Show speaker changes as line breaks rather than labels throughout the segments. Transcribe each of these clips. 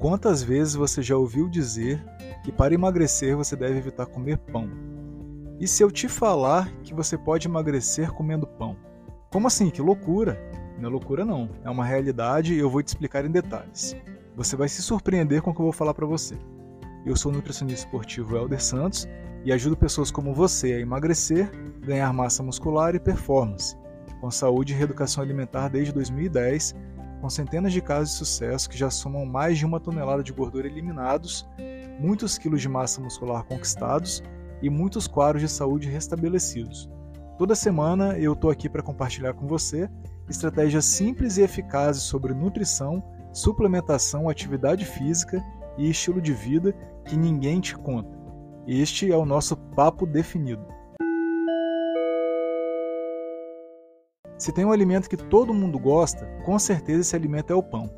Quantas vezes você já ouviu dizer que para emagrecer você deve evitar comer pão? E se eu te falar que você pode emagrecer comendo pão? Como assim? Que loucura! Não é loucura não, é uma realidade e eu vou te explicar em detalhes. Você vai se surpreender com o que eu vou falar para você. Eu sou o nutricionista esportivo Helder Santos e ajudo pessoas como você a emagrecer, ganhar massa muscular e performance, com saúde e reeducação alimentar desde 2010 com centenas de casos de sucesso que já somam mais de uma tonelada de gordura eliminados, muitos quilos de massa muscular conquistados e muitos quadros de saúde restabelecidos. Toda semana eu estou aqui para compartilhar com você estratégias simples e eficazes sobre nutrição, suplementação, atividade física e estilo de vida que ninguém te conta. Este é o nosso papo definido. Se tem um alimento que todo mundo gosta, com certeza esse alimento é o pão.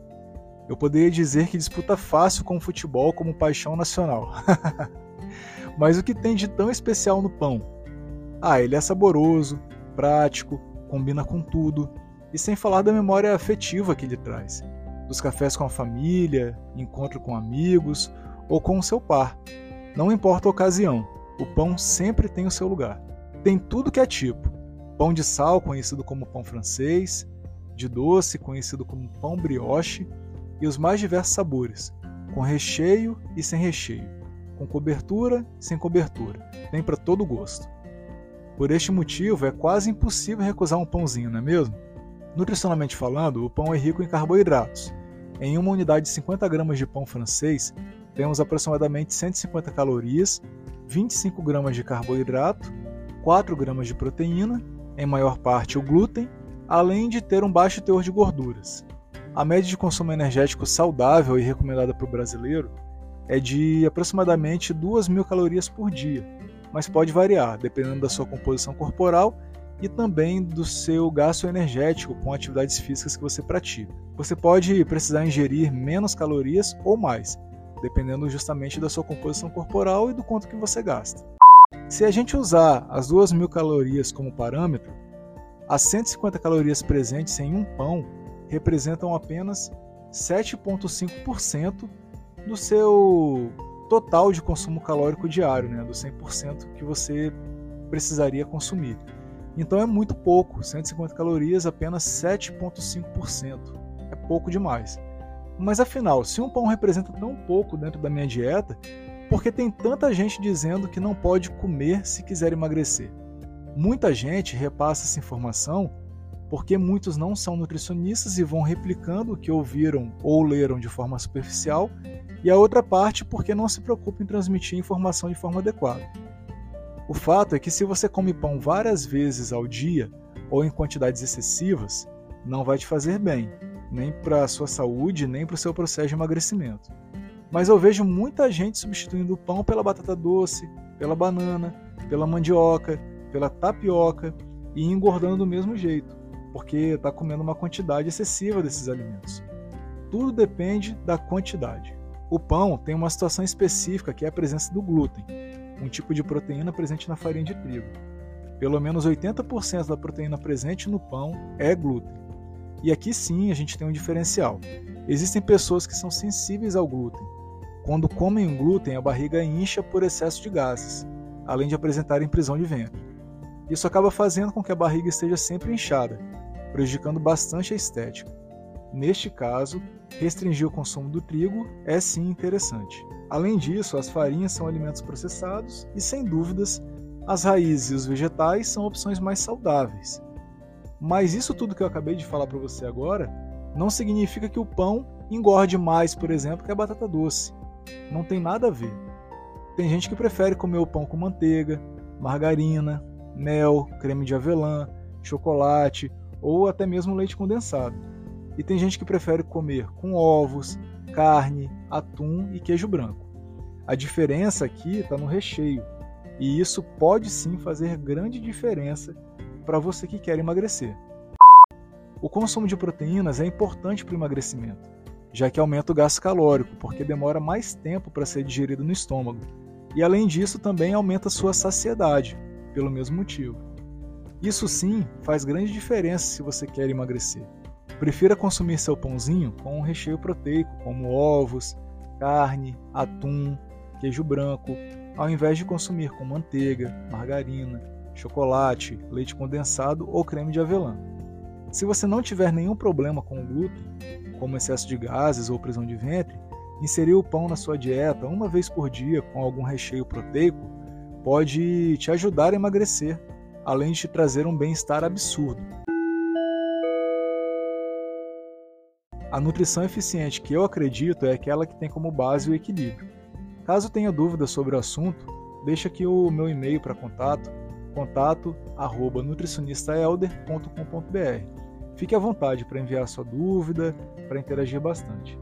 Eu poderia dizer que disputa fácil com o futebol como paixão nacional. Mas o que tem de tão especial no pão? Ah, ele é saboroso, prático, combina com tudo, e sem falar da memória afetiva que ele traz. Dos cafés com a família, encontro com amigos ou com o seu par. Não importa a ocasião, o pão sempre tem o seu lugar. Tem tudo que é tipo, pão de sal, conhecido como pão francês, de doce, conhecido como pão brioche, e os mais diversos sabores, com recheio e sem recheio, com cobertura e sem cobertura, tem para todo gosto. Por este motivo, é quase impossível recusar um pãozinho, não é mesmo? Nutricionalmente falando, o pão é rico em carboidratos. Em uma unidade de 50 gramas de pão francês, temos aproximadamente 150 calorias, 25 gramas de carboidrato, 4 gramas de proteína em maior parte o glúten, além de ter um baixo teor de gorduras. A média de consumo energético saudável e recomendada para o brasileiro é de aproximadamente 2.000 calorias por dia, mas pode variar dependendo da sua composição corporal e também do seu gasto energético com atividades físicas que você pratica. Você pode precisar ingerir menos calorias ou mais, dependendo justamente da sua composição corporal e do quanto que você gasta. Se a gente usar as 2.000 calorias como parâmetro, as 150 calorias presentes em um pão representam apenas 7,5% do seu total de consumo calórico diário, né, do 100% que você precisaria consumir. Então é muito pouco, 150 calorias, apenas 7,5%. É pouco demais. Mas afinal, se um pão representa tão pouco dentro da minha dieta, porque tem tanta gente dizendo que não pode comer se quiser emagrecer. Muita gente repassa essa informação porque muitos não são nutricionistas e vão replicando o que ouviram ou leram de forma superficial, e a outra parte porque não se preocupa em transmitir informação de forma adequada. O fato é que se você come pão várias vezes ao dia ou em quantidades excessivas, não vai te fazer bem, nem para a sua saúde, nem para o seu processo de emagrecimento. Mas eu vejo muita gente substituindo o pão pela batata doce, pela banana, pela mandioca, pela tapioca e engordando do mesmo jeito, porque está comendo uma quantidade excessiva desses alimentos. Tudo depende da quantidade. O pão tem uma situação específica que é a presença do glúten, um tipo de proteína presente na farinha de trigo. Pelo menos 80% da proteína presente no pão é glúten. E aqui sim a gente tem um diferencial. Existem pessoas que são sensíveis ao glúten, quando comem glúten, a barriga incha por excesso de gases, além de apresentarem prisão de ventre. Isso acaba fazendo com que a barriga esteja sempre inchada, prejudicando bastante a estética. Neste caso, restringir o consumo do trigo é sim interessante. Além disso, as farinhas são alimentos processados e, sem dúvidas, as raízes e os vegetais são opções mais saudáveis. Mas isso tudo que eu acabei de falar para você agora não significa que o pão engorde mais, por exemplo, que a batata doce. Não tem nada a ver. Tem gente que prefere comer o pão com manteiga, margarina, mel, creme de avelã, chocolate ou até mesmo leite condensado. E tem gente que prefere comer com ovos, carne, atum e queijo branco. A diferença aqui está no recheio, e isso pode sim fazer grande diferença para você que quer emagrecer. O consumo de proteínas é importante para o emagrecimento já que aumenta o gasto calórico, porque demora mais tempo para ser digerido no estômago. E além disso, também aumenta sua saciedade, pelo mesmo motivo. Isso sim faz grande diferença se você quer emagrecer. Prefira consumir seu pãozinho com um recheio proteico, como ovos, carne, atum, queijo branco, ao invés de consumir com manteiga, margarina, chocolate, leite condensado ou creme de avelã. Se você não tiver nenhum problema com o glúten, como excesso de gases ou prisão de ventre, inserir o pão na sua dieta uma vez por dia com algum recheio proteico pode te ajudar a emagrecer, além de te trazer um bem-estar absurdo. A nutrição eficiente que eu acredito é aquela que tem como base o equilíbrio. Caso tenha dúvidas sobre o assunto, deixe aqui o meu e-mail para contato, contato@nutricionistaelder.com.br. Fique à vontade para enviar sua dúvida, para interagir bastante.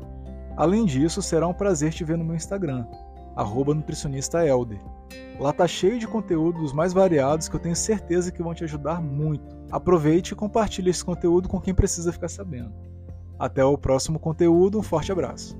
Além disso, será um prazer te ver no meu Instagram, nutricionistaelder. Lá tá cheio de conteúdos mais variados que eu tenho certeza que vão te ajudar muito. Aproveite e compartilhe esse conteúdo com quem precisa ficar sabendo. Até o próximo conteúdo, um forte abraço.